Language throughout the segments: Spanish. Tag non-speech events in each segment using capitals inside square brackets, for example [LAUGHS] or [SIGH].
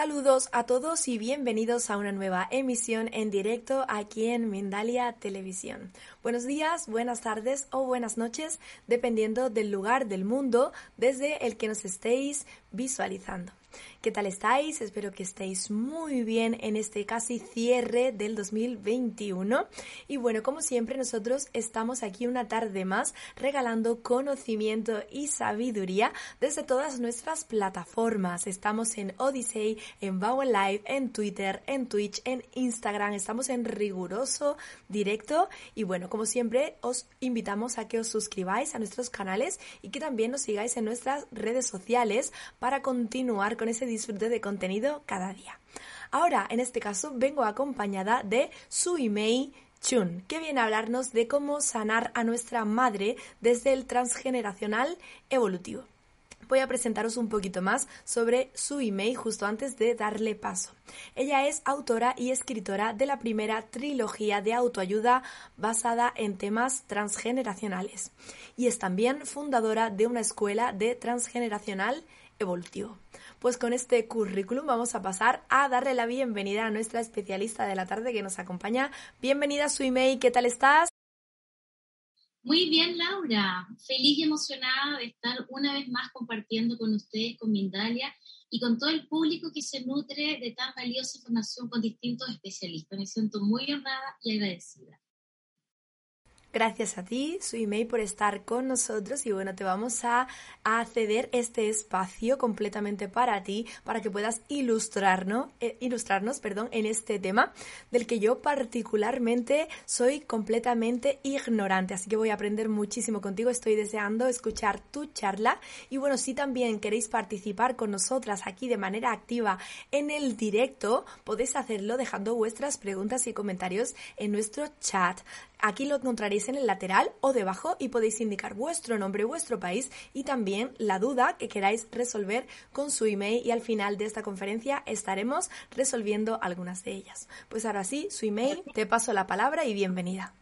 Saludos a todos y bienvenidos a una nueva emisión en directo aquí en Mindalia Televisión. Buenos días, buenas tardes o buenas noches, dependiendo del lugar del mundo desde el que nos estéis visualizando. ¿Qué tal estáis? Espero que estéis muy bien en este casi cierre del 2021. Y bueno, como siempre, nosotros estamos aquí una tarde más regalando conocimiento y sabiduría desde todas nuestras plataformas. Estamos en Odyssey, en Bauer Live, en Twitter, en Twitch, en Instagram. Estamos en riguroso directo. Y bueno, como siempre, os invitamos a que os suscribáis a nuestros canales y que también nos sigáis en nuestras redes sociales para continuar con ese disfrute de contenido cada día. Ahora, en este caso, vengo acompañada de Suimei Chun, que viene a hablarnos de cómo sanar a nuestra madre desde el transgeneracional evolutivo. Voy a presentaros un poquito más sobre Suimei justo antes de darle paso. Ella es autora y escritora de la primera trilogía de autoayuda basada en temas transgeneracionales y es también fundadora de una escuela de transgeneracional evolutivo. Pues con este currículum vamos a pasar a darle la bienvenida a nuestra especialista de la tarde que nos acompaña. Bienvenida Suimei, ¿qué tal estás? Muy bien, Laura. Feliz y emocionada de estar una vez más compartiendo con ustedes, con Mindalia y con todo el público que se nutre de tan valiosa información con distintos especialistas. Me siento muy honrada y agradecida. Gracias a ti, Suimei, por estar con nosotros. Y bueno, te vamos a, a ceder este espacio completamente para ti, para que puedas ilustrarnos, eh, ilustrarnos perdón, en este tema del que yo particularmente soy completamente ignorante, así que voy a aprender muchísimo contigo, estoy deseando escuchar tu charla. Y bueno, si también queréis participar con nosotras aquí de manera activa en el directo, podéis hacerlo dejando vuestras preguntas y comentarios en nuestro chat. Aquí lo encontraréis en el lateral o debajo y podéis indicar vuestro nombre, vuestro país y también la duda que queráis resolver con su email y al final de esta conferencia estaremos resolviendo algunas de ellas. Pues ahora sí, su email, te paso la palabra y bienvenida.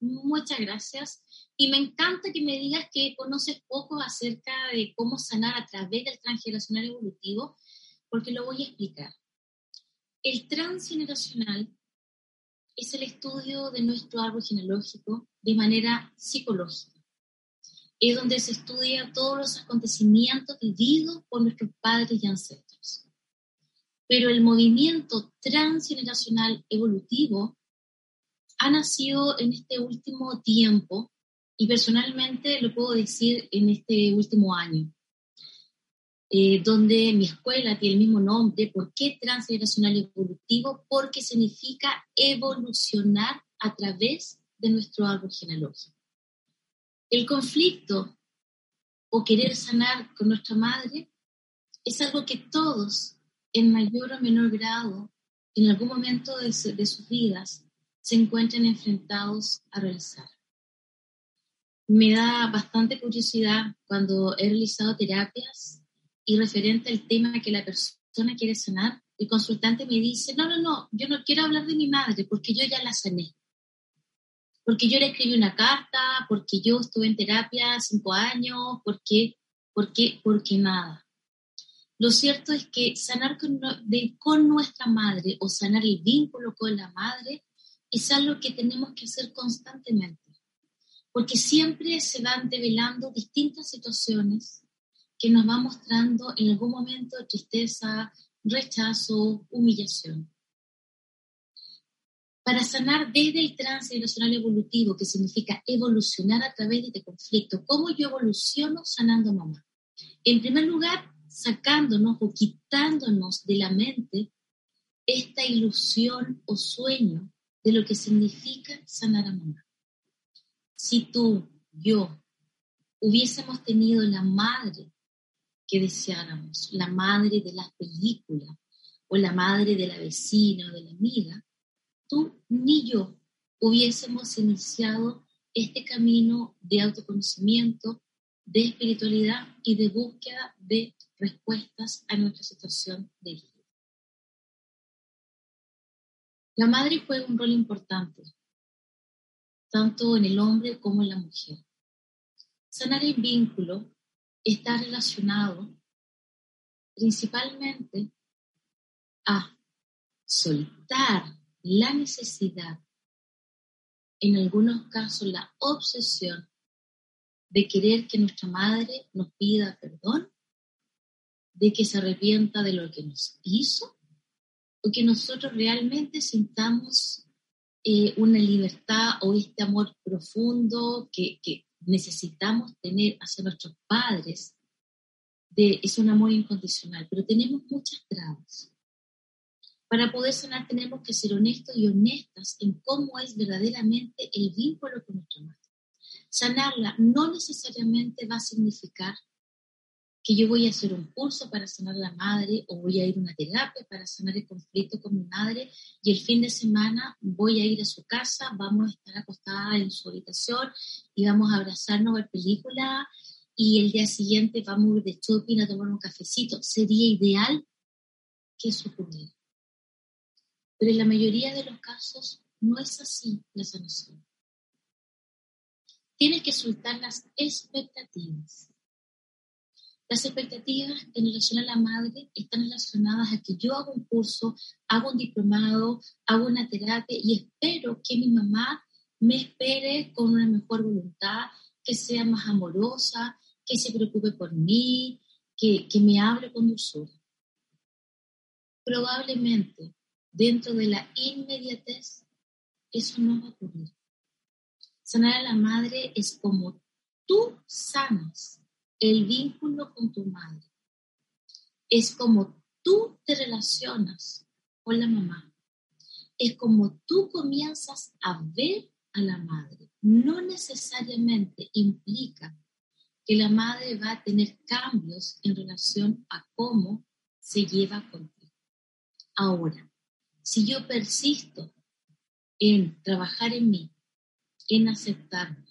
Muchas gracias. Y me encanta que me digas que conoces poco acerca de cómo sanar a través del transgeneracional evolutivo, porque lo voy a explicar. El transgeneracional es el estudio de nuestro árbol genealógico de manera psicológica. Es donde se estudia todos los acontecimientos vividos por nuestros padres y ancestros. Pero el movimiento transgeneracional evolutivo ha nacido en este último tiempo y personalmente lo puedo decir en este último año. Eh, donde mi escuela tiene el mismo nombre. ¿Por qué transgeneracional evolutivo? Porque significa evolucionar a través de nuestro árbol genealógico. El conflicto o querer sanar con nuestra madre es algo que todos, en mayor o menor grado, en algún momento de, su, de sus vidas, se encuentran enfrentados a realizar. Me da bastante curiosidad cuando he realizado terapias y referente al tema que la persona quiere sanar, el consultante me dice, no, no, no, yo no quiero hablar de mi madre porque yo ya la sané. Porque yo le escribí una carta, porque yo estuve en terapia cinco años, porque, porque, porque nada. Lo cierto es que sanar con, de, con nuestra madre o sanar el vínculo con la madre es algo que tenemos que hacer constantemente. Porque siempre se van develando distintas situaciones que nos va mostrando en algún momento tristeza, rechazo, humillación. Para sanar desde el transgeneracional evolutivo, que significa evolucionar a través de este conflicto, ¿cómo yo evoluciono sanando mamá? En primer lugar, sacándonos o quitándonos de la mente esta ilusión o sueño de lo que significa sanar a mamá. Si tú, yo, hubiésemos tenido la madre que deseáramos, la madre de las películas o la madre de la vecina o de la amiga, tú ni yo hubiésemos iniciado este camino de autoconocimiento, de espiritualidad y de búsqueda de respuestas a nuestra situación de vida. La madre juega un rol importante, tanto en el hombre como en la mujer. Sanar el vínculo está relacionado principalmente a soltar la necesidad, en algunos casos la obsesión de querer que nuestra madre nos pida perdón, de que se arrepienta de lo que nos hizo, o que nosotros realmente sintamos eh, una libertad o este amor profundo que, que necesitamos tener hacia nuestros padres, de, es un amor incondicional, pero tenemos muchas trabas. Para poder sanar tenemos que ser honestos y honestas en cómo es verdaderamente el vínculo con nuestra madre. Sanarla no necesariamente va a significar que yo voy a hacer un curso para sanar a la madre o voy a ir a una terapia para sanar el conflicto con mi madre y el fin de semana voy a ir a su casa, vamos a estar acostada en su habitación y vamos a abrazarnos a ver película y el día siguiente vamos a ir de shopping a tomar un cafecito. Sería ideal que eso ocurriera. Pero en la mayoría de los casos no es así la sanación. Tienes que soltar las expectativas las expectativas en relación a la madre están relacionadas a que yo hago un curso, hago un diplomado, hago una terapia y espero que mi mamá me espere con una mejor voluntad, que sea más amorosa, que se preocupe por mí, que, que me hable con dulzura. Probablemente dentro de la inmediatez eso no va a ocurrir. Sanar a la madre es como tú sanas el vínculo con tu madre. Es como tú te relacionas con la mamá. Es como tú comienzas a ver a la madre. No necesariamente implica que la madre va a tener cambios en relación a cómo se lleva contigo. Ahora, si yo persisto en trabajar en mí, en aceptarme,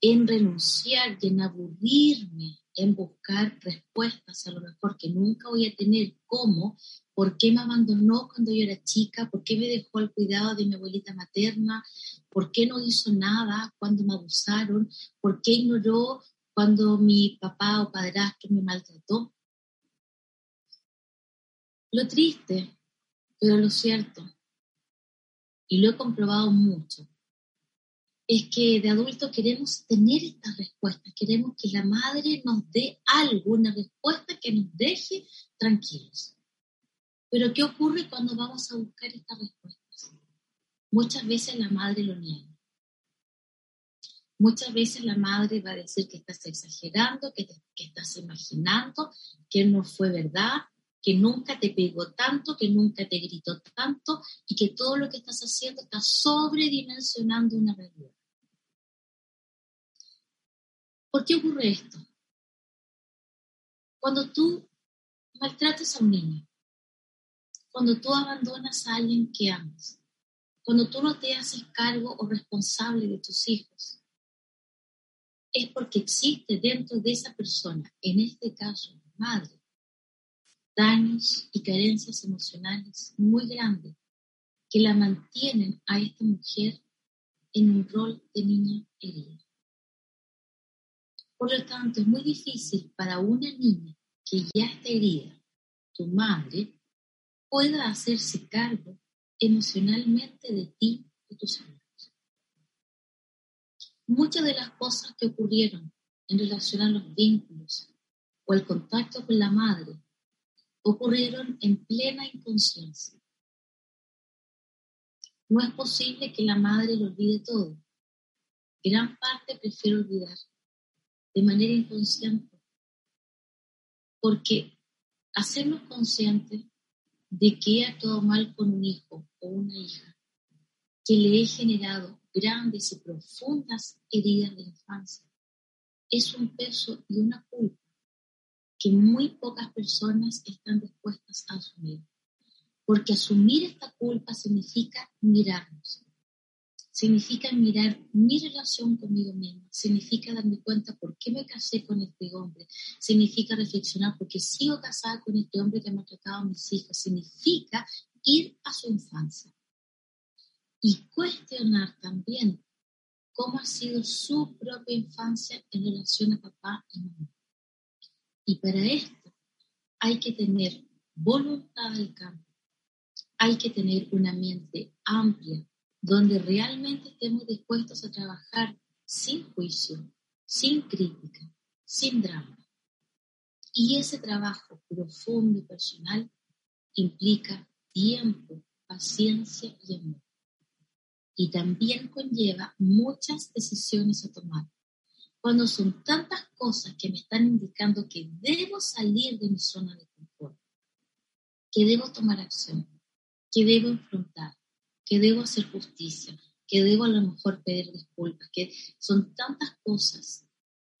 en renunciar en aburrirme, en buscar respuestas a lo mejor que nunca voy a tener, como por qué me abandonó cuando yo era chica, por qué me dejó al cuidado de mi abuelita materna, por qué no hizo nada cuando me abusaron, por qué ignoró cuando mi papá o padrastro me maltrató. Lo triste, pero lo cierto, y lo he comprobado mucho, es que de adultos queremos tener estas respuestas, queremos que la madre nos dé alguna respuesta que nos deje tranquilos. Pero ¿qué ocurre cuando vamos a buscar estas respuestas? Muchas veces la madre lo niega. Muchas veces la madre va a decir que estás exagerando, que, que estás imaginando, que no fue verdad, que nunca te pegó tanto, que nunca te gritó tanto y que todo lo que estás haciendo está sobredimensionando una realidad. ¿Por qué ocurre esto? Cuando tú maltratas a un niño, cuando tú abandonas a alguien que amas, cuando tú no te haces cargo o responsable de tus hijos, es porque existe dentro de esa persona, en este caso madre, daños y carencias emocionales muy grandes que la mantienen a esta mujer en un rol de niña herida. Por lo tanto, es muy difícil para una niña que ya está herida, tu madre, pueda hacerse cargo emocionalmente de ti y tus hermanos. Muchas de las cosas que ocurrieron en relación a los vínculos o el contacto con la madre ocurrieron en plena inconsciencia. No es posible que la madre lo olvide todo. Gran parte prefiere olvidar de manera inconsciente. Porque hacernos conscientes de que he actuado mal con un hijo o una hija, que le he generado grandes y profundas heridas de infancia, es un peso y una culpa que muy pocas personas están dispuestas a asumir. Porque asumir esta culpa significa mirarnos, significa mirar mi relación conmigo misma, significa darme cuenta por qué me casé con este hombre, significa reflexionar por qué sigo casada con este hombre que ha maltratado a mis hijas, significa ir a su infancia y cuestionar también cómo ha sido su propia infancia en relación a papá y mamá. Y para esto hay que tener voluntad del cambio, hay que tener una mente amplia donde realmente estemos dispuestos a trabajar sin juicio, sin crítica, sin drama. Y ese trabajo profundo y personal implica tiempo, paciencia y amor y también conlleva muchas decisiones a tomar. Cuando son tantas cosas que me están indicando que debo salir de mi zona de confort, que debo tomar acción, que debo enfrentar, que debo hacer justicia, que debo a lo mejor pedir disculpas, que son tantas cosas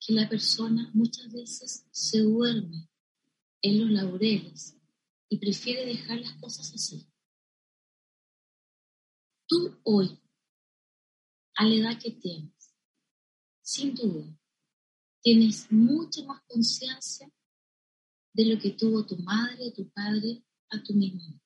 que la persona muchas veces se duerme en los laureles y prefiere dejar las cosas así. Tú hoy a la edad que tienes. Sin duda, tienes mucha más conciencia de lo que tuvo tu madre, tu padre, a tu misma.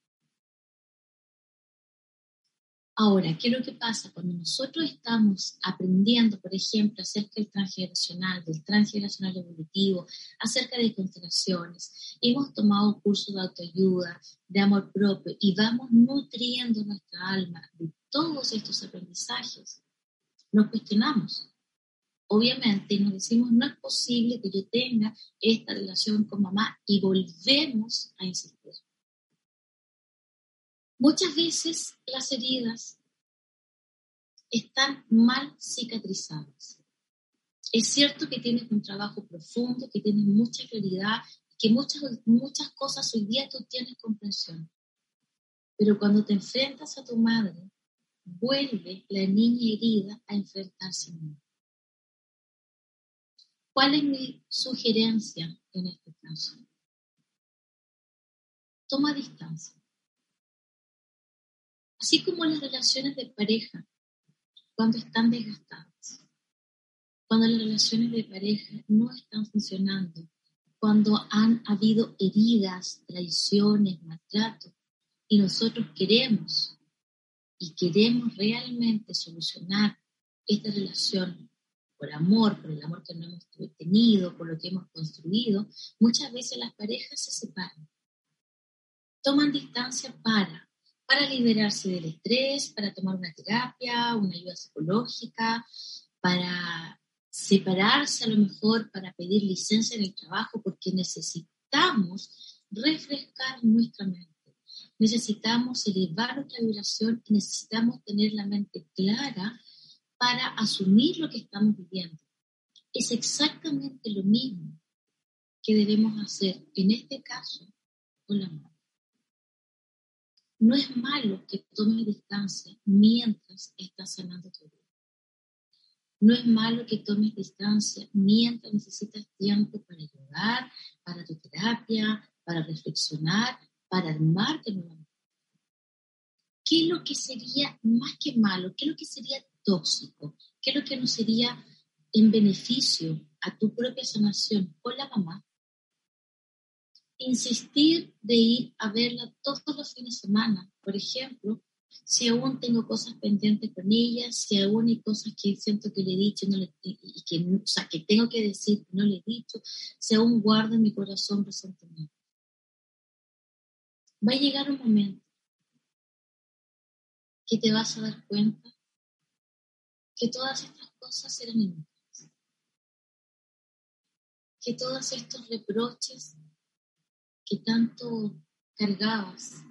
Ahora, ¿qué es lo que pasa? Cuando nosotros estamos aprendiendo, por ejemplo, acerca del transgeneracional, del transgeneracional evolutivo, acerca de constelaciones, hemos tomado cursos de autoayuda, de amor propio y vamos nutriendo nuestra alma de todos estos aprendizajes, nos cuestionamos. Obviamente nos decimos, no es posible que yo tenga esta relación con mamá y volvemos a insistir. Muchas veces las heridas están mal cicatrizadas. Es cierto que tienes un trabajo profundo, que tienes mucha claridad, que muchas, muchas cosas hoy día tú tienes comprensión. Pero cuando te enfrentas a tu madre vuelve la niña herida a enfrentarse a mí. ¿Cuál es mi sugerencia en este caso? Toma distancia. Así como las relaciones de pareja, cuando están desgastadas, cuando las relaciones de pareja no están funcionando, cuando han habido heridas, traiciones, maltrato, y nosotros queremos y queremos realmente solucionar esta relación por amor, por el amor que no hemos tenido, por lo que hemos construido, muchas veces las parejas se separan. Toman distancia para, para liberarse del estrés, para tomar una terapia, una ayuda psicológica, para separarse a lo mejor, para pedir licencia en el trabajo, porque necesitamos refrescar nuestra mente necesitamos elevar nuestra vibración necesitamos tener la mente clara para asumir lo que estamos viviendo. Es exactamente lo mismo que debemos hacer en este caso con la madre. No es malo que tomes distancia mientras estás sanando tu vida. No es malo que tomes distancia mientras necesitas tiempo para ayudar, para tu terapia, para reflexionar, para armarte nuevamente. ¿Qué es lo que sería más que malo? ¿Qué es lo que sería tóxico? ¿Qué es lo que no sería en beneficio a tu propia sanación con la mamá? Insistir de ir a verla todos los fines de semana, por ejemplo, si aún tengo cosas pendientes con ella, si aún hay cosas que siento que le he dicho y que, o sea, que tengo que decir que no le he dicho, si aún guardo en mi corazón resentimiento. Va a llegar un momento que te vas a dar cuenta que todas estas cosas eran inútiles, que todos estos reproches que tanto cargabas,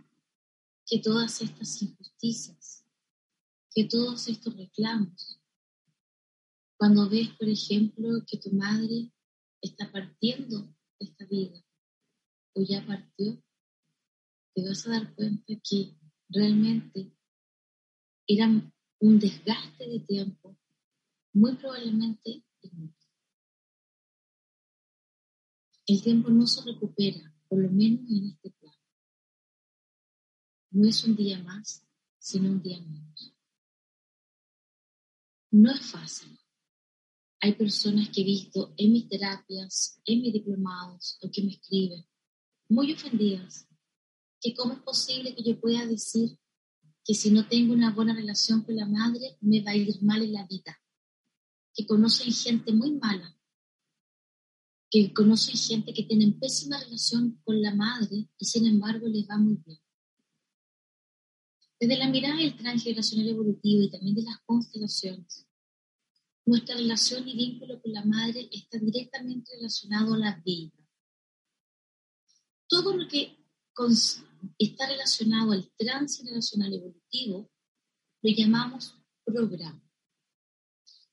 que todas estas injusticias, que todos estos reclamos, cuando ves, por ejemplo, que tu madre está partiendo de esta vida o ya partió, te vas a dar cuenta que realmente era un desgaste de tiempo muy probablemente inútil. El tiempo no se recupera, por lo menos en este plano. No es un día más, sino un día menos. No es fácil. Hay personas que he visto en mis terapias, en mis diplomados, o que me escriben, muy ofendidas, que cómo es posible que yo pueda decir que si no tengo una buena relación con la madre, me va a ir mal en la vida. Que conocen gente muy mala, que conocen gente que tiene pésima relación con la madre y sin embargo les va muy bien. Desde la mirada del transgeneracional evolutivo y también de las constelaciones, nuestra relación y vínculo con la madre está directamente relacionado a la vida. Todo lo que está relacionado al transgeneracional evolutivo lo llamamos programa.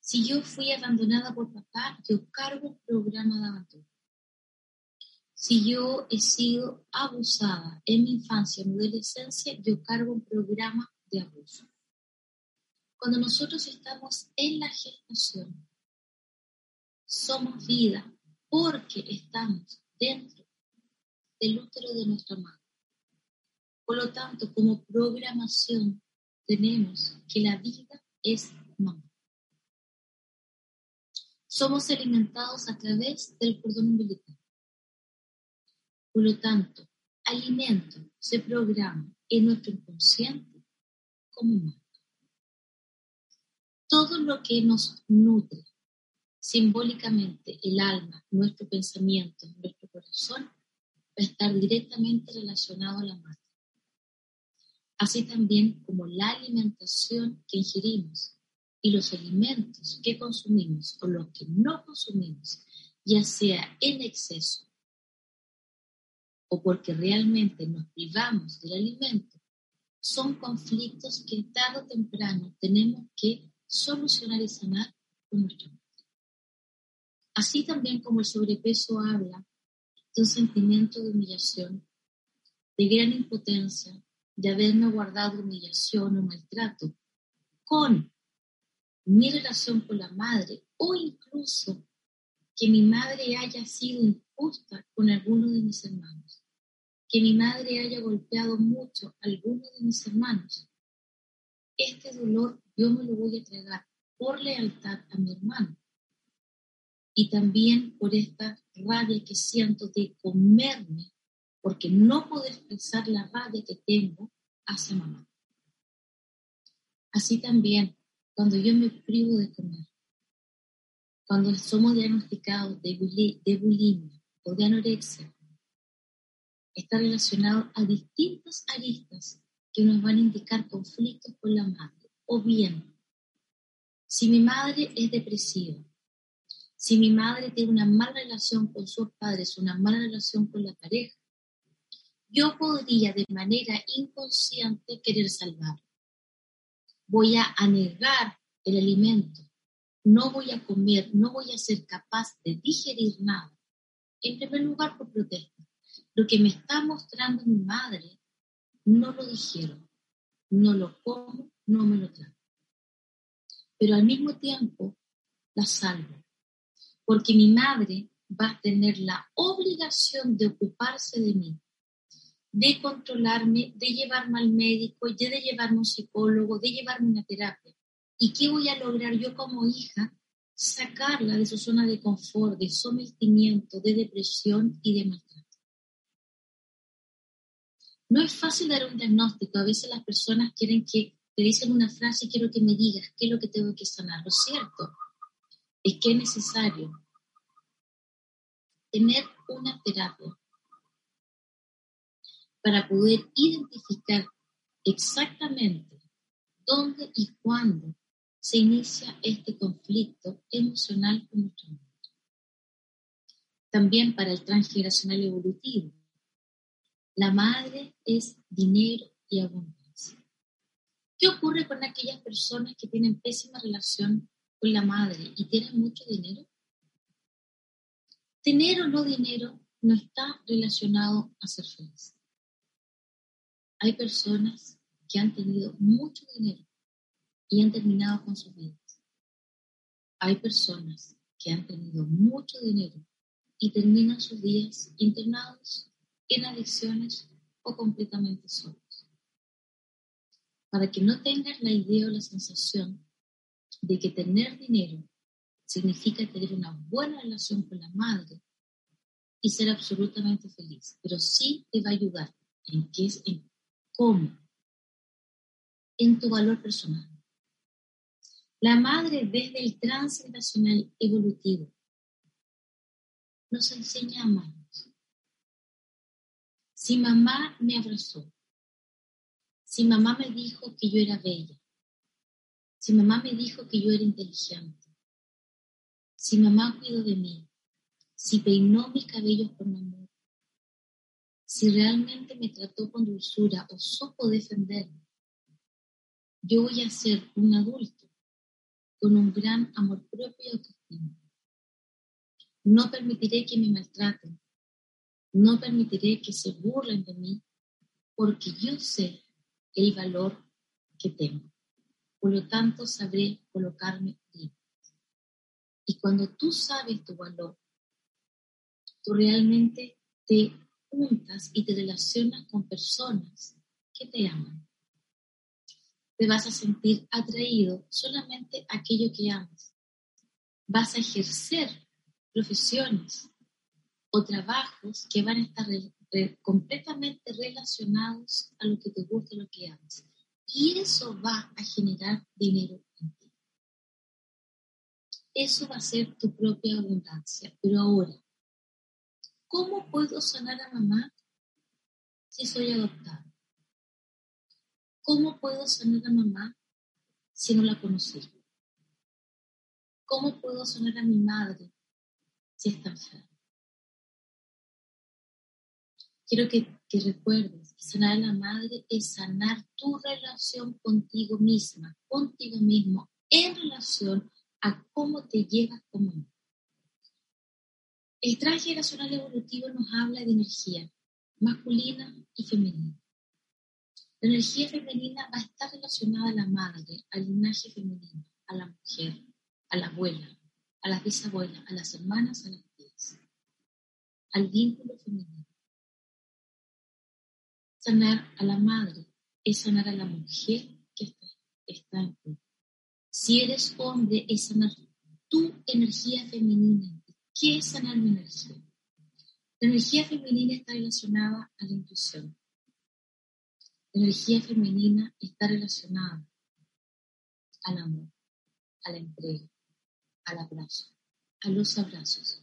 Si yo fui abandonada por papá, yo cargo un programa de abandono. Si yo he sido abusada en mi infancia, en mi adolescencia, yo cargo un programa de abuso. Cuando nosotros estamos en la gestación, somos vida porque estamos dentro del útero de nuestra madre. Por lo tanto, como programación, tenemos que la vida es mamá. Somos alimentados a través del cordón umbilical. Por lo tanto, alimento se programa en nuestro inconsciente como madre. Todo lo que nos nutre simbólicamente el alma, nuestro pensamiento, nuestro corazón, va a estar directamente relacionado a la madre. Así también como la alimentación que ingerimos y los alimentos que consumimos o los que no consumimos, ya sea en exceso o porque realmente nos privamos del alimento, son conflictos que tarde o temprano tenemos que solucionar y sanar con nuestra mente. Así también como el sobrepeso habla de un sentimiento de humillación, de gran impotencia, de haberme guardado humillación o maltrato con mi relación con la madre o incluso que mi madre haya sido injusta con alguno de mis hermanos, que mi madre haya golpeado mucho a alguno de mis hermanos. Este dolor yo me lo voy a entregar por lealtad a mi hermano y también por esta rabia que siento de comerme porque no puedo expresar la rabia que tengo hacia mamá. Así también, cuando yo me privo de comer, cuando somos diagnosticados de, bulimia o de anorexia, está relacionado a distintas aristas que nos van a indicar conflictos con la madre. O bien, si mi madre es depresiva, si mi madre tiene una mala relación con sus padres, una mala relación con la pareja, yo podría de manera inconsciente querer salvar. Voy a anegar el alimento, no voy a comer, no voy a ser capaz de digerir nada. En primer lugar, por protesta. Lo que me está mostrando mi madre, no lo digiero, no lo como, no me lo trago. Pero al mismo tiempo, la salvo. Porque mi madre va a tener la obligación de ocuparse de mí de controlarme, de llevarme al médico, de, llevarme a un psicólogo, de llevarme a una terapia. ¿Y qué voy a lograr yo como hija? Sacarla de su zona de confort, de sometimiento, de depresión y de maltrato. No es fácil dar un diagnóstico. A veces las personas quieren que te dicen una frase y quiero que me digas qué es lo que tengo que sanar. Lo cierto es que es necesario tener una terapia para poder identificar exactamente dónde y cuándo se inicia este conflicto emocional con nuestro mundo. También para el transgeneracional evolutivo, la madre es dinero y abundancia. ¿Qué ocurre con aquellas personas que tienen pésima relación con la madre y tienen mucho dinero? Tener o no dinero no está relacionado a ser feliz. Hay personas que han tenido mucho dinero y han terminado con sus vidas. Hay personas que han tenido mucho dinero y terminan sus días internados en adicciones o completamente solos. Para que no tengas la idea o la sensación de que tener dinero significa tener una buena relación con la madre y ser absolutamente feliz, pero sí te va a ayudar en qué es, en cómo, en tu valor personal. La madre desde el transgeneracional evolutivo nos enseña a amarnos. Si mamá me abrazó, si mamá me dijo que yo era bella, si mamá me dijo que yo era inteligente, si mamá cuidó de mí, si peinó mis cabellos con amor, si realmente me trató con dulzura o supo defenderme, yo voy a ser un adulto con un gran amor propio y autoestima. No permitiré que me maltraten, no permitiré que se burlen de mí, porque yo sé el valor que tengo. Por lo tanto, sabré colocarme límites. Y cuando tú sabes tu valor, tú realmente te juntas y te relacionas con personas que te aman. Te vas a sentir atraído solamente a aquello que amas. Vas a ejercer profesiones o trabajos que van a estar completamente relacionados a lo que te gusta, a lo que amas. Y eso va a generar dinero en ti. Eso va a ser tu propia abundancia. Pero ahora, ¿Cómo puedo sanar a mamá si soy adoptada? ¿Cómo puedo sanar a mamá si no la conocí? ¿Cómo puedo sanar a mi madre si está enferma? Quiero que, que recuerdes que sanar a la madre es sanar tu relación contigo misma, contigo mismo, en relación a cómo te llevas como mamá. El transgeneracional evolutivo nos habla de energía masculina y femenina. La energía femenina va a estar relacionada a la madre, al linaje femenino, a la mujer, a la abuela, a las bisabuelas, a las hermanas, a las tías, al vínculo femenino. Sanar a la madre es sanar a la mujer que está, está en ti. Si eres hombre, es sanar tu energía femenina ¿Qué es sanar mi energía? La energía femenina está relacionada a la intuición. La energía femenina está relacionada al amor, a la entrega, al abrazo, a los abrazos,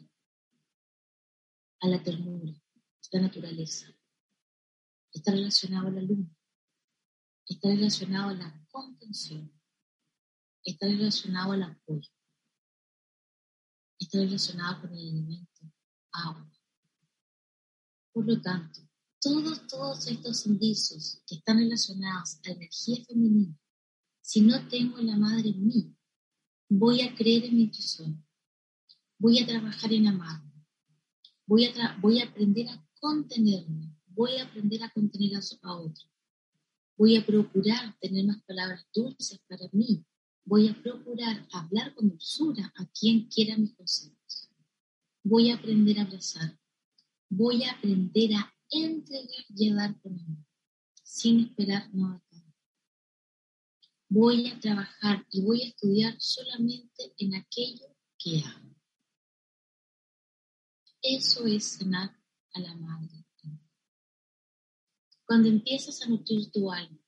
a la ternura, a la naturaleza. Está relacionado a la luna. Está relacionado a la contención. Está relacionado al apoyo está relacionado con el elemento agua. Por lo tanto, todos, todos estos indicios que están relacionados a energía femenina, si no tengo la madre en mí, voy a creer en mi intuición, voy a trabajar en amarme, voy a, voy a aprender a contenerme, voy a aprender a contener a, a otro, voy a procurar tener más palabras dulces para mí, Voy a procurar hablar con dulzura a quien quiera mis consejos. Voy a aprender a abrazar. Voy a aprender a entregar y dar con amor, sin esperar nada Voy a trabajar y voy a estudiar solamente en aquello que amo. Eso es sanar a la madre. Cuando empiezas a nutrir tu alma,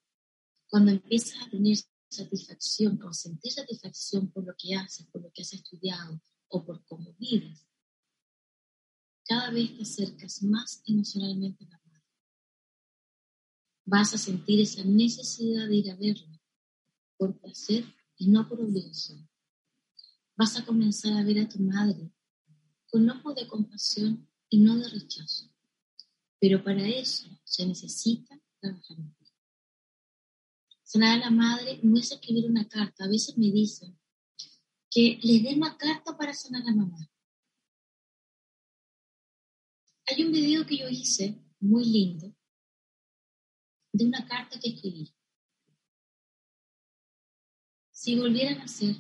cuando empiezas a tener satisfacción o sentir satisfacción por lo que haces, por lo que has estudiado o por cómo vives, cada vez te acercas más emocionalmente a la madre. Vas a sentir esa necesidad de ir a verla por placer y no por obligación. Vas a comenzar a ver a tu madre con ojo de compasión y no de rechazo. Pero para eso se necesita trabajar Sanar a la madre no es escribir una carta. A veces me dicen que les dé una carta para sanar a mamá. Hay un video que yo hice muy lindo de una carta que escribí. Si volvieran a ser,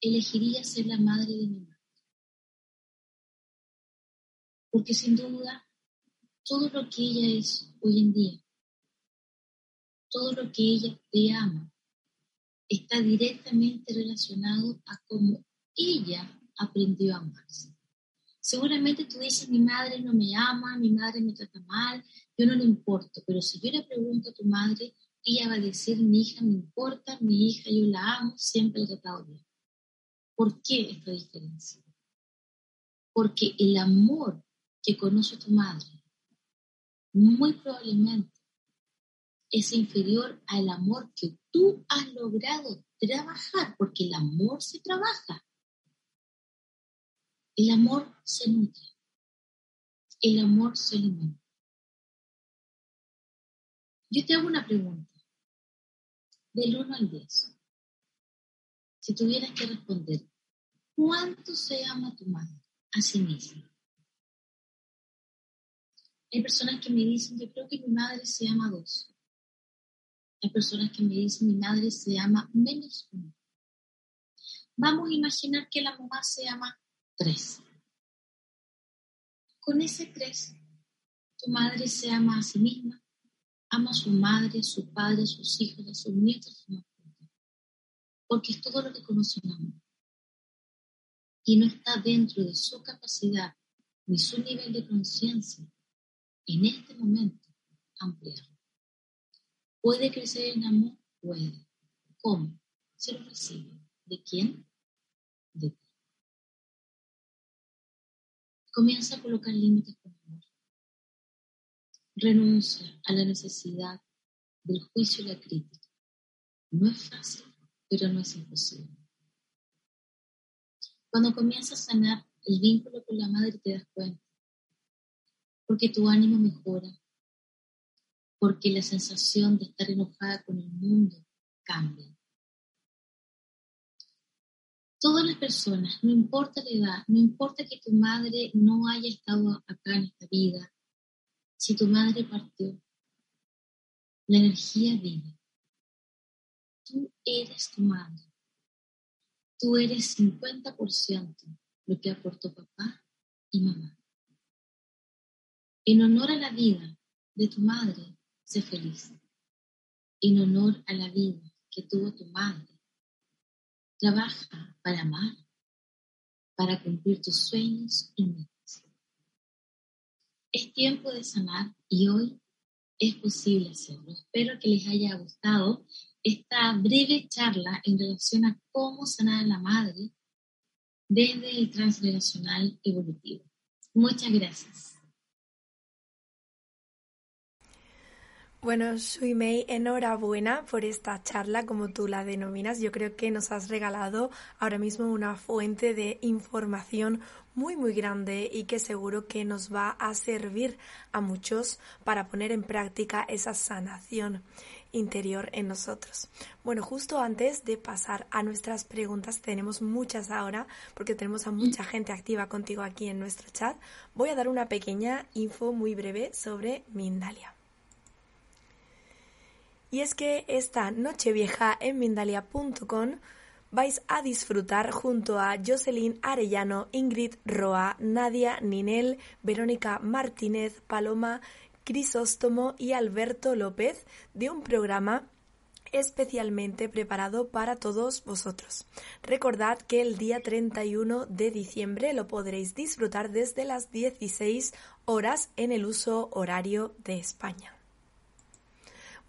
elegiría ser la madre de mi madre. Porque sin duda, todo lo que ella es hoy en día, todo lo que ella te ama, está directamente relacionado a cómo ella aprendió a amarse. Seguramente tú dices, mi madre no me ama, mi madre me trata mal, yo no le importo, pero si yo le pregunto a tu madre, ella va a decir, mi hija me importa, mi hija yo la amo, siempre la he tratado bien. ¿Por qué esta diferencia? Porque el amor que conoce tu madre, muy probablemente es inferior al amor que tú has logrado trabajar, porque el amor se trabaja. El amor se nutre. El amor se alimenta. Yo te hago una pregunta. Del 1 al 10. Si tuvieras que responder, ¿cuánto se ama tu madre a sí misma? Hay personas que me dicen, yo creo que mi madre se ama dos. Hay personas que me dicen, mi madre se ama menos uno. Vamos a imaginar que la mamá se ama tres. Con ese tres, tu madre se ama a sí misma, ama a su madre, a su padre, a sus hijos, a sus nietos, su porque es todo lo que conoce un amor. Y no está dentro de su capacidad ni su nivel de conciencia en este momento ampliar. ¿Puede crecer en amor? Puede. ¿Cómo? Se lo recibe. ¿De quién? De ti. Comienza a colocar límites con amor. Renuncia a la necesidad del juicio y la crítica. No es fácil, pero no es imposible. Cuando comienzas a sanar el vínculo con la madre te das cuenta, porque tu ánimo mejora, porque la sensación de estar enojada con el mundo cambia. Todas las personas, no importa la edad, no importa que tu madre no haya estado acá en esta vida, si tu madre partió, la energía vive. Tú eres tu madre. Tú eres 50% lo que aportó papá y mamá. En honor a la vida de tu madre, sé feliz. En honor a la vida que tuvo tu madre, trabaja para amar, para cumplir tus sueños y metas. Es tiempo de sanar y hoy es posible hacerlo. Espero que les haya gustado esta breve charla en relación a cómo sanar a la madre desde el transgeneracional evolutivo. Muchas gracias. Bueno, Mei, enhorabuena por esta charla, como tú la denominas. Yo creo que nos has regalado ahora mismo una fuente de información muy, muy grande y que seguro que nos va a servir a muchos para poner en práctica esa sanación interior en nosotros. Bueno, justo antes de pasar a nuestras preguntas, tenemos muchas ahora porque tenemos a mucha gente activa contigo aquí en nuestro chat. Voy a dar una pequeña info muy breve sobre Mindalia. Y es que esta noche vieja en Mindalia.com vais a disfrutar junto a Jocelyn Arellano, Ingrid Roa, Nadia Ninel, Verónica Martínez, Paloma Crisóstomo y Alberto López de un programa especialmente preparado para todos vosotros. Recordad que el día 31 de diciembre lo podréis disfrutar desde las 16 horas en el uso horario de España.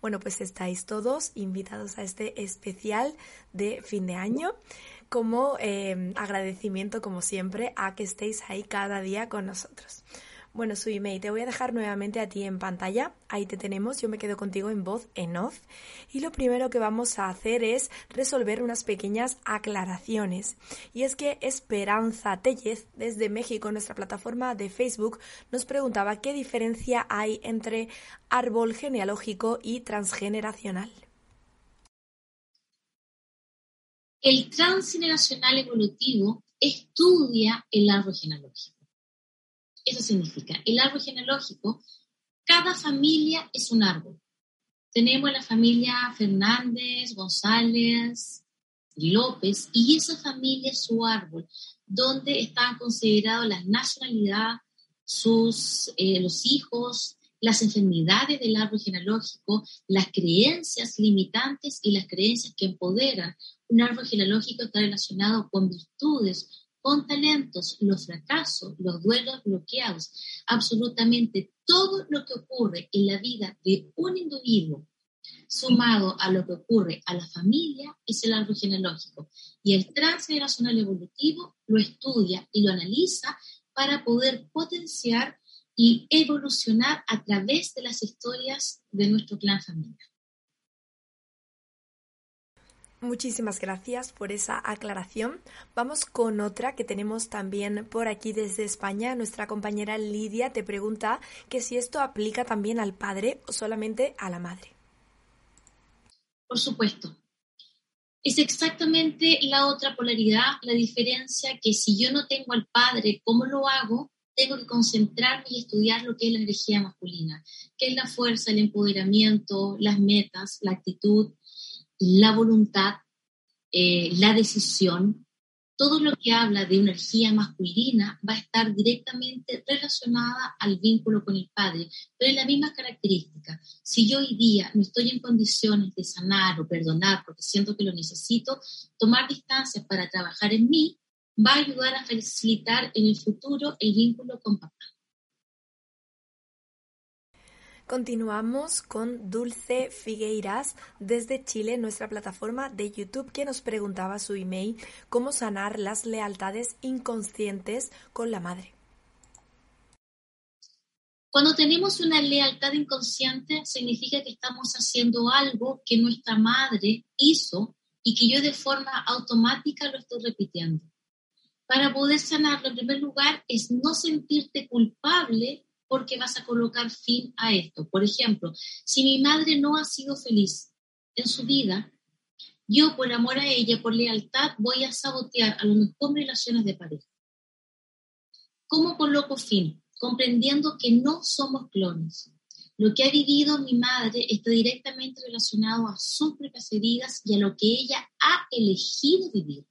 Bueno, pues estáis todos invitados a este especial de fin de año como eh, agradecimiento, como siempre, a que estéis ahí cada día con nosotros. Bueno, Suimei, te voy a dejar nuevamente a ti en pantalla. Ahí te tenemos, yo me quedo contigo en voz en off. Y lo primero que vamos a hacer es resolver unas pequeñas aclaraciones. Y es que Esperanza Tellez, desde México, nuestra plataforma de Facebook, nos preguntaba qué diferencia hay entre árbol genealógico y transgeneracional. El transgeneracional evolutivo estudia el árbol genealógico. Eso significa, el árbol genealógico, cada familia es un árbol. Tenemos la familia Fernández, González, López, y esa familia es su árbol, donde están consideradas las nacionalidades, sus, eh, los hijos, las enfermedades del árbol genealógico, las creencias limitantes y las creencias que empoderan. Un árbol genealógico está relacionado con virtudes, con talentos, los fracasos, los duelos bloqueados, absolutamente todo lo que ocurre en la vida de un individuo sumado a lo que ocurre a la familia es el árbol genealógico. Y el transgeneracional evolutivo lo estudia y lo analiza para poder potenciar y evolucionar a través de las historias de nuestro clan familiar. Muchísimas gracias por esa aclaración. Vamos con otra que tenemos también por aquí desde España. Nuestra compañera Lidia te pregunta que si esto aplica también al padre o solamente a la madre. Por supuesto. Es exactamente la otra polaridad, la diferencia que si yo no tengo al padre, ¿cómo lo hago? tengo que concentrarme y estudiar lo que es la energía masculina, que es la fuerza, el empoderamiento, las metas, la actitud, la voluntad, eh, la decisión. Todo lo que habla de energía masculina va a estar directamente relacionada al vínculo con el padre, pero es la misma característica. Si yo hoy día no estoy en condiciones de sanar o perdonar porque siento que lo necesito, tomar distancias para trabajar en mí, va a ayudar a facilitar en el futuro el vínculo con papá. Continuamos con Dulce Figueiras desde Chile, nuestra plataforma de YouTube, que nos preguntaba su email cómo sanar las lealtades inconscientes con la madre. Cuando tenemos una lealtad inconsciente, significa que estamos haciendo algo que nuestra madre hizo y que yo de forma automática lo estoy repitiendo para poder sanarlo, en primer lugar, es no sentirte culpable porque vas a colocar fin a esto. Por ejemplo, si mi madre no ha sido feliz en su vida, yo por amor a ella, por lealtad, voy a sabotear a lo mejor relaciones de pareja. ¿Cómo coloco fin? Comprendiendo que no somos clones. Lo que ha vivido mi madre está directamente relacionado a sus propias heridas y a lo que ella ha elegido vivir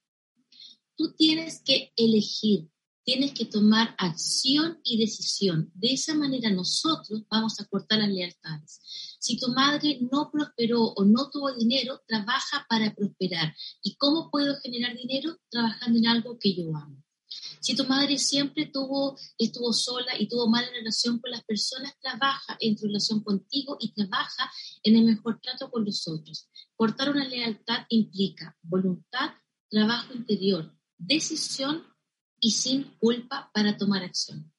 tú tienes que elegir, tienes que tomar acción y decisión. De esa manera nosotros vamos a cortar las lealtades. Si tu madre no prosperó o no tuvo dinero, trabaja para prosperar. ¿Y cómo puedo generar dinero? Trabajando en algo que yo amo. Si tu madre siempre tuvo, estuvo sola y tuvo mala relación con las personas, trabaja en tu relación contigo y trabaja en el mejor trato con los otros. Cortar una lealtad implica voluntad, trabajo interior, decisión y sin culpa para tomar acción.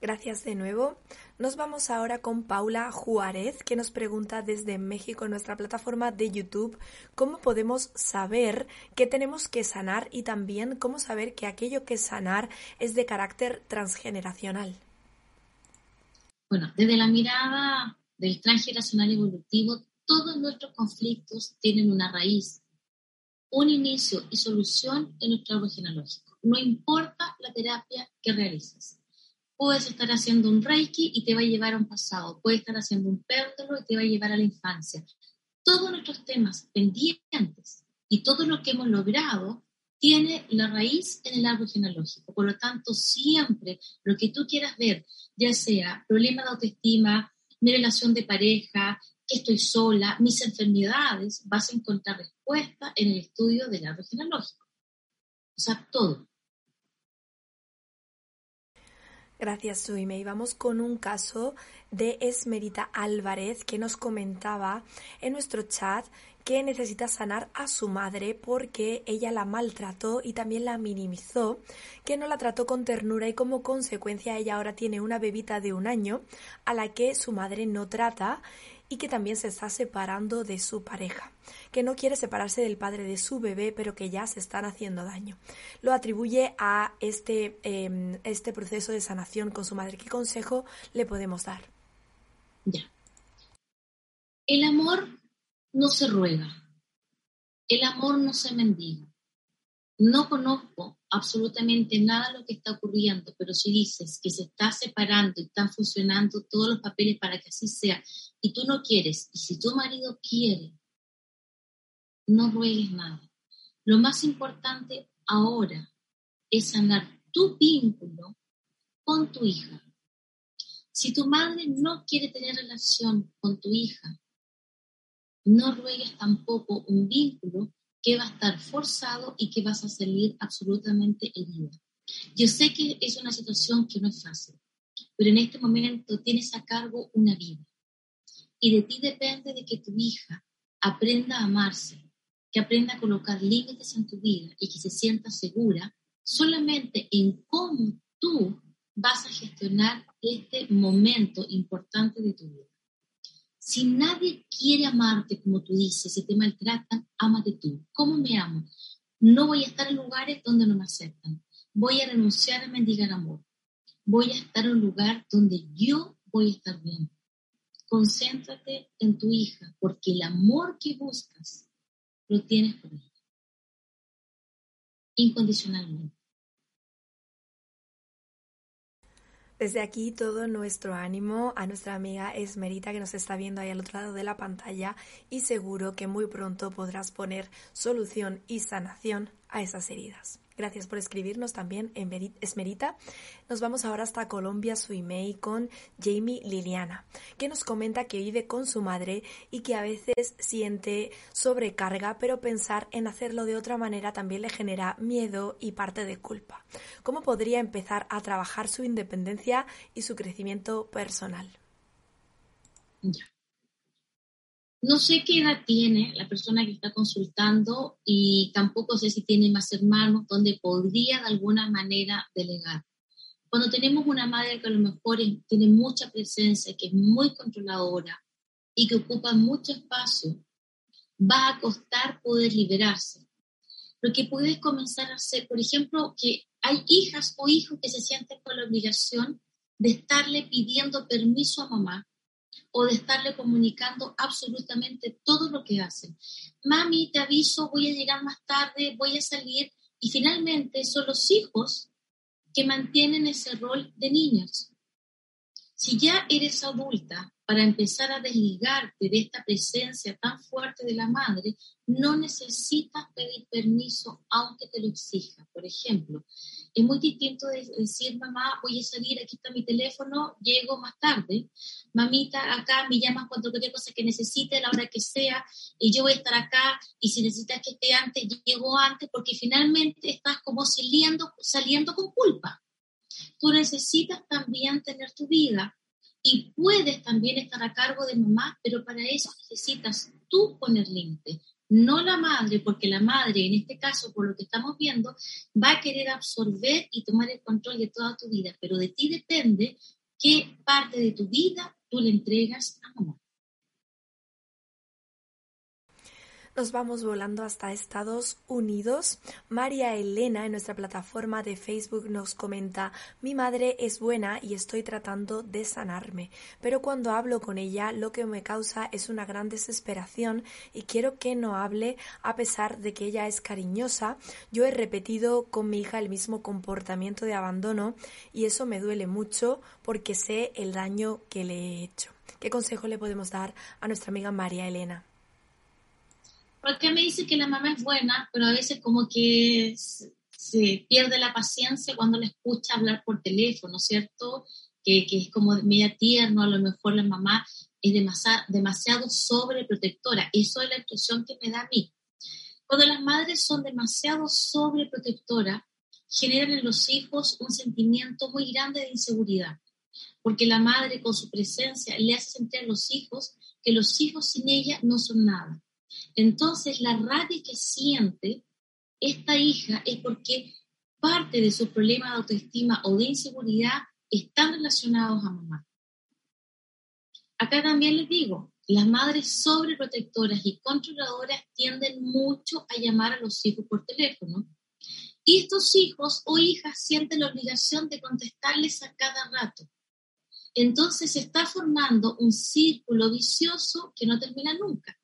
Gracias de nuevo. Nos vamos ahora con Paula Juárez, que nos pregunta desde México en nuestra plataforma de YouTube cómo podemos saber que tenemos que sanar y también cómo saber que aquello que sanar es de carácter transgeneracional. Bueno, desde la mirada del transgeneracional evolutivo todos nuestros conflictos tienen una raíz, un inicio y solución en nuestro árbol genealógico. No importa la terapia que realices. Puedes estar haciendo un reiki y te va a llevar a un pasado. Puedes estar haciendo un péndulo y te va a llevar a la infancia. Todos nuestros temas pendientes y todo lo que hemos logrado tiene la raíz en el árbol genealógico. Por lo tanto, siempre lo que tú quieras ver, ya sea problema de autoestima, mi relación de pareja, que estoy sola, mis enfermedades, vas a encontrar respuesta en el estudio del árbol genealógico. O sea, todo. Gracias, Suime. Y vamos con un caso de Esmerita Álvarez que nos comentaba en nuestro chat que necesita sanar a su madre porque ella la maltrató y también la minimizó, que no la trató con ternura y como consecuencia ella ahora tiene una bebita de un año a la que su madre no trata y que también se está separando de su pareja, que no quiere separarse del padre de su bebé, pero que ya se están haciendo daño. Lo atribuye a este, em, este proceso de sanación con su madre. ¿Qué consejo le podemos dar? Ya. El amor no se ruega, el amor no se mendiga. No conozco absolutamente nada de lo que está ocurriendo, pero si dices que se está separando y están funcionando todos los papeles para que así sea, y tú no quieres, y si tu marido quiere, no ruegues nada. Lo más importante ahora es sanar tu vínculo con tu hija. Si tu madre no quiere tener relación con tu hija, no ruegues tampoco un vínculo que va a estar forzado y que vas a salir absolutamente herida. Yo sé que es una situación que no es fácil, pero en este momento tienes a cargo una vida. Y de ti depende de que tu hija aprenda a amarse, que aprenda a colocar límites en tu vida y que se sienta segura solamente en cómo tú vas a gestionar este momento importante de tu vida. Si nadie quiere amarte como tú dices, si te maltratan, ámate tú. ¿Cómo me amo? No voy a estar en lugares donde no me aceptan. Voy a renunciar a mendigar amor. Voy a estar en un lugar donde yo voy a estar bien. Concéntrate en tu hija, porque el amor que buscas lo tienes por ella. Incondicionalmente. Desde aquí todo nuestro ánimo a nuestra amiga Esmerita que nos está viendo ahí al otro lado de la pantalla y seguro que muy pronto podrás poner solución y sanación a esas heridas. Gracias por escribirnos también Esmerita. Nos vamos ahora hasta Colombia, su email con Jamie Liliana, que nos comenta que vive con su madre y que a veces siente sobrecarga, pero pensar en hacerlo de otra manera también le genera miedo y parte de culpa. ¿Cómo podría empezar a trabajar su independencia y su crecimiento personal? No sé qué edad tiene la persona que está consultando y tampoco sé si tiene más hermanos donde podría de alguna manera delegar. Cuando tenemos una madre que a lo mejor tiene mucha presencia, que es muy controladora y que ocupa mucho espacio, va a costar poder liberarse. Lo que puedes comenzar a hacer, por ejemplo, que hay hijas o hijos que se sienten con la obligación de estarle pidiendo permiso a mamá o de estarle comunicando absolutamente todo lo que hacen. Mami, te aviso, voy a llegar más tarde, voy a salir. Y finalmente son los hijos que mantienen ese rol de niños. Si ya eres adulta, para empezar a desligarte de esta presencia tan fuerte de la madre, no necesitas pedir permiso aunque te lo exija. Por ejemplo, es muy distinto de decir, mamá, voy a salir, aquí está mi teléfono, llego más tarde. Mamita, acá me llamas cuando cualquier cosa que necesite, la hora que sea, y yo voy a estar acá, y si necesitas que esté antes, llego antes, porque finalmente estás como saliendo, saliendo con culpa. Tú necesitas también tener tu vida y puedes también estar a cargo de mamá, pero para eso necesitas tú poner límite, no la madre, porque la madre, en este caso, por lo que estamos viendo, va a querer absorber y tomar el control de toda tu vida, pero de ti depende qué parte de tu vida tú le entregas a mamá. Nos vamos volando hasta Estados Unidos. María Elena en nuestra plataforma de Facebook nos comenta, mi madre es buena y estoy tratando de sanarme, pero cuando hablo con ella lo que me causa es una gran desesperación y quiero que no hable a pesar de que ella es cariñosa. Yo he repetido con mi hija el mismo comportamiento de abandono y eso me duele mucho porque sé el daño que le he hecho. ¿Qué consejo le podemos dar a nuestra amiga María Elena? Porque me dice que la mamá es buena, pero a veces como que se pierde la paciencia cuando la escucha hablar por teléfono, ¿cierto? Que, que es como media tierno, a lo mejor la mamá es demasiado, demasiado sobreprotectora. Eso es la impresión que me da a mí. Cuando las madres son demasiado sobreprotectoras, generan en los hijos un sentimiento muy grande de inseguridad, porque la madre con su presencia le hace sentir a los hijos que los hijos sin ella no son nada. Entonces, la rabia que siente esta hija es porque parte de su problema de autoestima o de inseguridad están relacionados a mamá. Acá también les digo, las madres sobreprotectoras y controladoras tienden mucho a llamar a los hijos por teléfono. Y estos hijos o hijas sienten la obligación de contestarles a cada rato. Entonces se está formando un círculo vicioso que no termina nunca.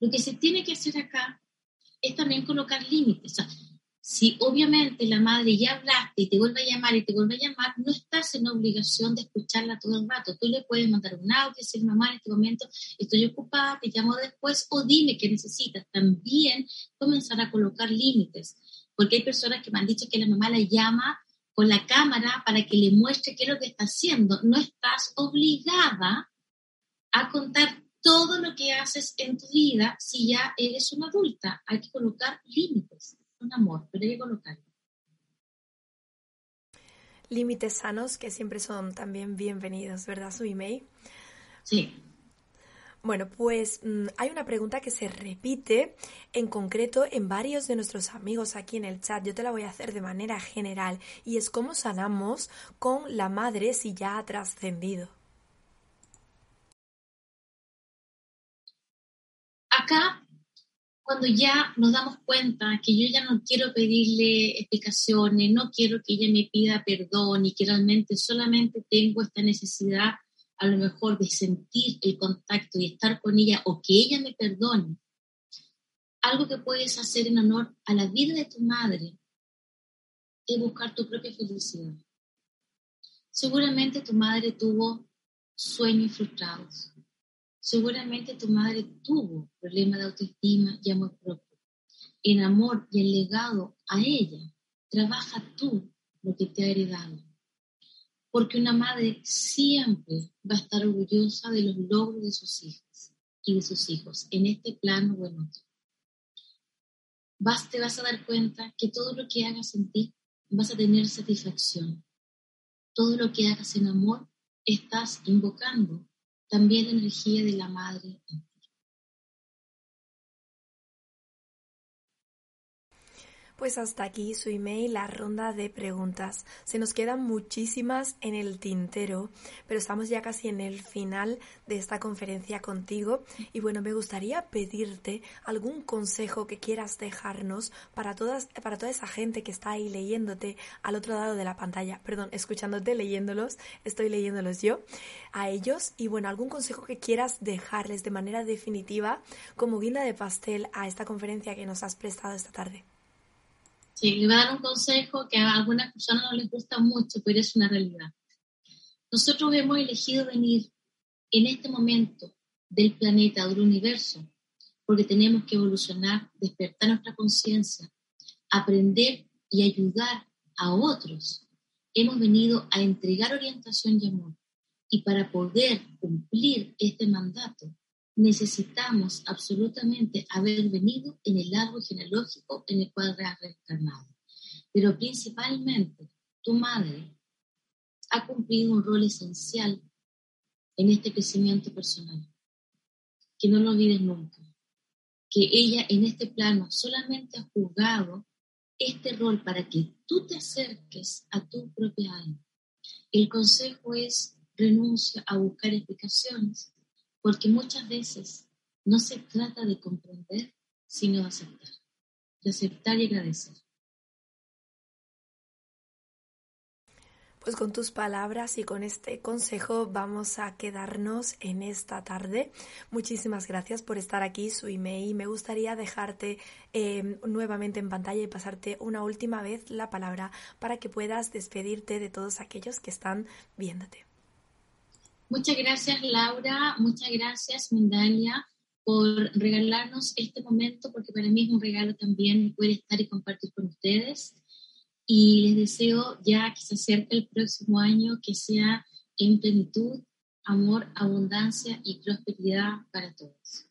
Lo que se tiene que hacer acá es también colocar límites. si obviamente la madre ya hablaste y te vuelve a llamar y te vuelve a llamar, no estás en obligación de escucharla todo el rato. Tú le puedes mandar un audio y decir, mamá, en este momento estoy ocupada, te llamo después o dime qué necesitas. También comenzar a colocar límites. porque hay personas que me han dicho que la mamá la llama con la cámara para que le muestre qué es lo que está haciendo. No estás obligada a contar todo lo que haces en tu vida si ya eres una adulta. Hay que colocar límites, un amor, pero hay que colocarlo. Límites sanos que siempre son también bienvenidos, ¿verdad, su email? Sí. Bueno, pues mm, hay una pregunta que se repite en concreto en varios de nuestros amigos aquí en el chat. Yo te la voy a hacer de manera general y es cómo sanamos con la madre si ya ha trascendido. Acá, cuando ya nos damos cuenta que yo ya no quiero pedirle explicaciones, no quiero que ella me pida perdón y que realmente solamente tengo esta necesidad a lo mejor de sentir el contacto y estar con ella o que ella me perdone, algo que puedes hacer en honor a la vida de tu madre es buscar tu propia felicidad. Seguramente tu madre tuvo sueños frustrados. Seguramente tu madre tuvo problemas de autoestima y amor propio. En amor y en legado a ella, trabaja tú lo que te ha heredado porque una madre siempre va a estar orgullosa de los logros de sus hijas y de sus hijos, en este plano o en otro. Vas, te vas a dar cuenta que todo lo que hagas en ti vas a tener satisfacción. Todo lo que hagas en amor, estás invocando también energía de la madre Pues hasta aquí su email, la ronda de preguntas. Se nos quedan muchísimas en el tintero, pero estamos ya casi en el final de esta conferencia contigo. Y bueno, me gustaría pedirte algún consejo que quieras dejarnos para, todas, para toda esa gente que está ahí leyéndote al otro lado de la pantalla. Perdón, escuchándote, leyéndolos, estoy leyéndolos yo a ellos. Y bueno, algún consejo que quieras dejarles de manera definitiva como guinda de pastel a esta conferencia que nos has prestado esta tarde. Sí, voy a dar un consejo que a algunas personas no les gusta mucho, pero es una realidad. Nosotros hemos elegido venir en este momento del planeta, del universo, porque tenemos que evolucionar, despertar nuestra conciencia, aprender y ayudar a otros. Hemos venido a entregar orientación y amor. Y para poder cumplir este mandato, necesitamos absolutamente haber venido en el árbol genealógico en el cual has reencarnado. Pero principalmente, tu madre ha cumplido un rol esencial en este crecimiento personal. Que no lo olvides nunca. Que ella en este plano solamente ha jugado este rol para que tú te acerques a tu propia alma. El consejo es renuncia a buscar explicaciones porque muchas veces no se trata de comprender, sino de aceptar, de aceptar y agradecer. Pues con tus palabras y con este consejo vamos a quedarnos en esta tarde. Muchísimas gracias por estar aquí, su email. Me gustaría dejarte em, nuevamente en pantalla y pasarte una última vez la palabra para que puedas despedirte de todos aquellos que están viéndote. Muchas gracias Laura, muchas gracias Mindalia por regalarnos este momento, porque para mí es un regalo también poder estar y compartir con ustedes. Y les deseo ya que se acerque el próximo año, que sea en plenitud, amor, abundancia y prosperidad para todos.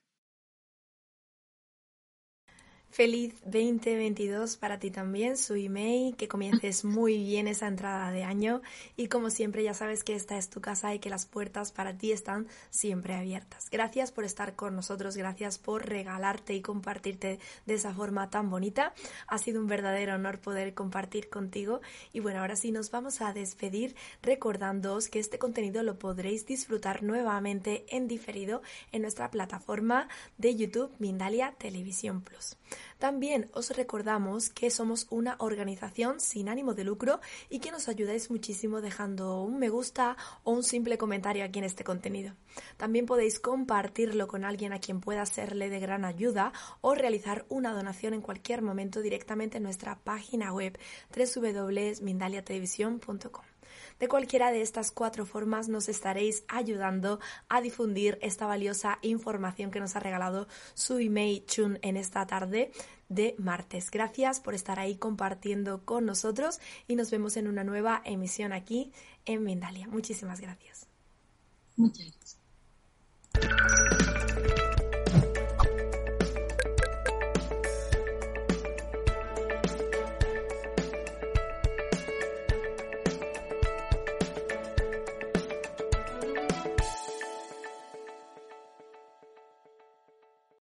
Feliz 2022 para ti también, su email, que comiences [LAUGHS] muy bien esa entrada de año y como siempre ya sabes que esta es tu casa y que las puertas para ti están siempre abiertas. Gracias por estar con nosotros, gracias por regalarte y compartirte de esa forma tan bonita. Ha sido un verdadero honor poder compartir contigo y bueno, ahora sí nos vamos a despedir recordándoos que este contenido lo podréis disfrutar nuevamente en diferido en nuestra plataforma de YouTube Mindalia Televisión Plus. También os recordamos que somos una organización sin ánimo de lucro y que nos ayudáis muchísimo dejando un me gusta o un simple comentario aquí en este contenido. También podéis compartirlo con alguien a quien pueda serle de gran ayuda o realizar una donación en cualquier momento directamente en nuestra página web www.mindaliatelevisión.com. De cualquiera de estas cuatro formas nos estaréis ayudando a difundir esta valiosa información que nos ha regalado Sui Mei Chun en esta tarde de martes. Gracias por estar ahí compartiendo con nosotros y nos vemos en una nueva emisión aquí en Mindalia. Muchísimas gracias. Muchas gracias.